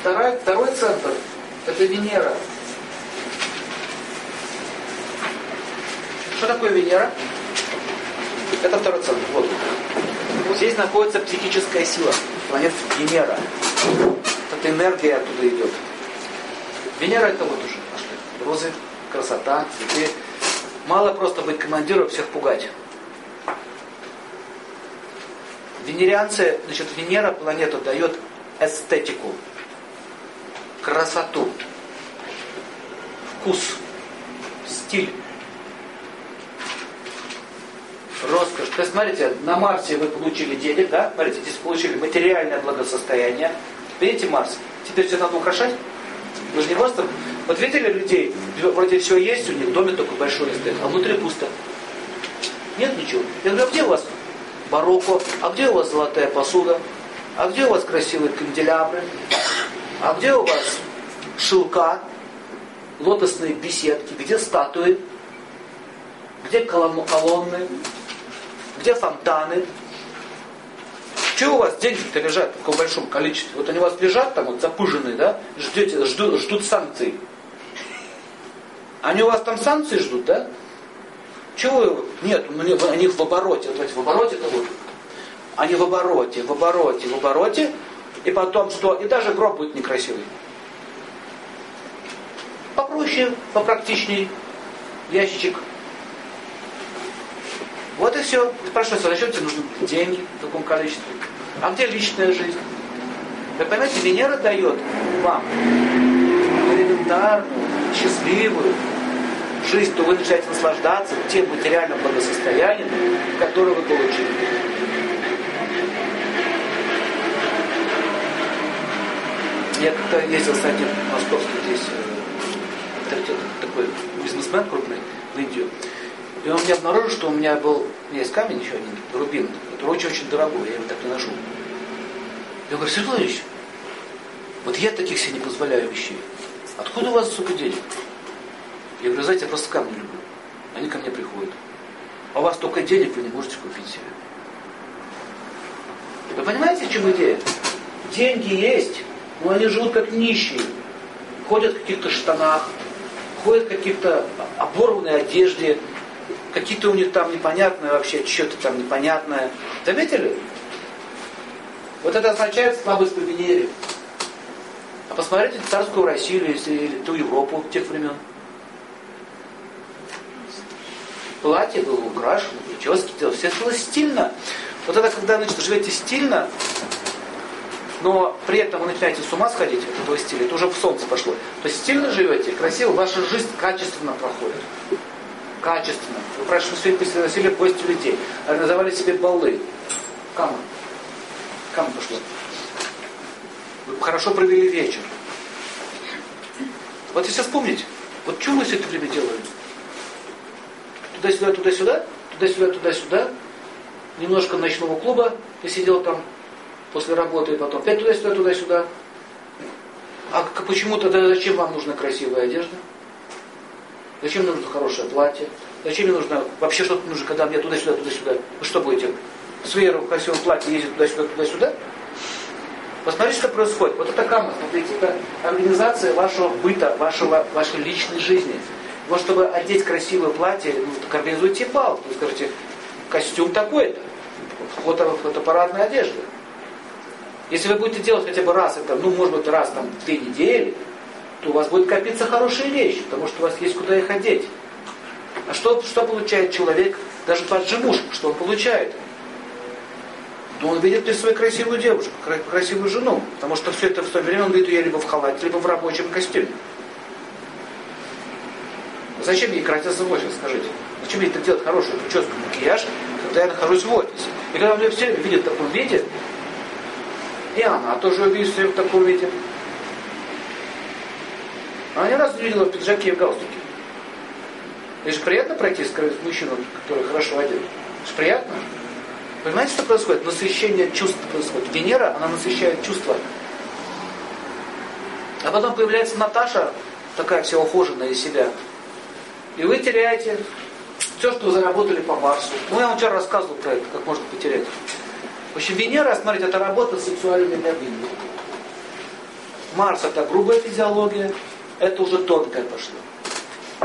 второй, второй центр – это Венера. Что такое Венера? Это второй центр. Вот. Здесь находится психическая сила. Планета Венера. Это энергия оттуда идет. Венера это вот уже. Розы, красота, цветы. Мало просто быть командиром, всех пугать. Венерианцы, значит, Венера планета дает эстетику, красоту, вкус, стиль, роскошь. То есть, смотрите, на Марсе вы получили денег, да? Смотрите, здесь получили материальное благосостояние. Видите Марс? Теперь все надо украшать. Вы же не просто... Вот видели людей, вроде все есть у них, доме только большой стоит, а внутри пусто. Нет ничего. Я говорю, а где у вас барокко? А где у вас золотая посуда? А где у вас красивые канделябры? А где у вас шелка, лотосные беседки? Где статуи? Где колонны? Где фонтаны? Чего у вас деньги-то лежат в таком большом количестве? Вот они у вас лежат там вот запыженные, да? Ждете, ждут, ждут санкций. Они у вас там санкции ждут, да? Чего? Нет, они в обороте. Давайте, в обороте это вот. Они в обороте, в обороте, в обороте. И потом что? И даже гроб будет некрасивый. Попроще, попрактичней. Ящичек вот и все. Спрашивается, зачем тебе нужны деньги в таком количестве? А где личная жизнь? Вы понимаете, Венера дает вам элементарную, счастливую жизнь, то вы начинаете наслаждаться тем материальным благосостоянием, которое вы получили. Я как-то ездил с одним московским здесь э, такой бизнесмен крупный в Индию. И он мне обнаружил, что у меня был, у меня есть камень еще один, рубин, который очень-очень дорогой, я его так не ношу. Я говорю, Сергей Владимирович, вот я таких себе не позволяю вещей. Откуда у вас столько денег? Я говорю, знаете, я просто камни люблю. Они ко мне приходят. А у вас столько денег, вы не можете купить себе. Вы понимаете, в чем идея? Деньги есть, но они живут как нищие. Ходят в каких-то штанах, ходят в каких-то оборванной одежде, какие-то у них там непонятные вообще, что-то там непонятное. Заметили? Вот это означает слабость по Венере. А посмотрите царскую Россию или, или ту Европу тех времен. Платье было украшено, прически делали, все было стильно. Вот это когда значит, живете стильно, но при этом вы начинаете с ума сходить от этого стиля, это уже в солнце пошло. То есть стильно живете, красиво, ваша жизнь качественно проходит качественно. Вы прошли приносили в гости людей. Организовали себе баллы. Кому? Кому пошло? Вы хорошо провели вечер. Вот если вспомнить, вот что мы все это время делаем? Туда-сюда, туда-сюда, туда-сюда, туда-сюда. Немножко ночного клуба. Я сидел там после работы, потом опять туда-сюда, туда-сюда. А почему тогда зачем вам нужна красивая одежда? Зачем нужно хорошее платье? Зачем мне нужно вообще что-то нужно, когда мне туда-сюда, туда-сюда? Вы что будете? С Верой в красивом платье ездить туда-сюда, туда-сюда? Посмотрите, что происходит. Вот это камна, смотрите, это организация вашего быта, вашего, вашей личной жизни. Вот чтобы одеть красивое платье, ну, так организуйте бал. Вы скажете, костюм такой-то. Фото, фотоаппаратная одежда. Если вы будете делать хотя бы раз это, ну, может быть, раз там в две недели, то у вас будет копиться хорошие вещи, потому что у вас есть куда их одеть. А что, что получает человек, даже же муж, что он получает? То он видит при свою красивую девушку, красивую жену. Потому что все это в то время он видит ее либо в халате, либо в рабочем костюме. Зачем ей краситься в офис, скажите? Зачем ей это делать хорошую прическу, макияж, когда я нахожусь в офисе? И когда меня все видят в таком виде, и она тоже все в таком виде. Она ни разу не видела в пиджаке и в галстуке. Же приятно пройти с мужчину, который хорошо одет. Же приятно. Понимаете, что происходит? Насыщение чувств происходит. Венера, она насыщает чувства. А потом появляется Наташа, такая вся ухоженная из себя. И вы теряете все, что вы заработали по Марсу. Ну, я вам вчера рассказывал про это, как можно потерять. В общем, Венера, смотрите, это работа с сексуальными энергиями. Марс это грубая физиология, это уже тонкая пошло.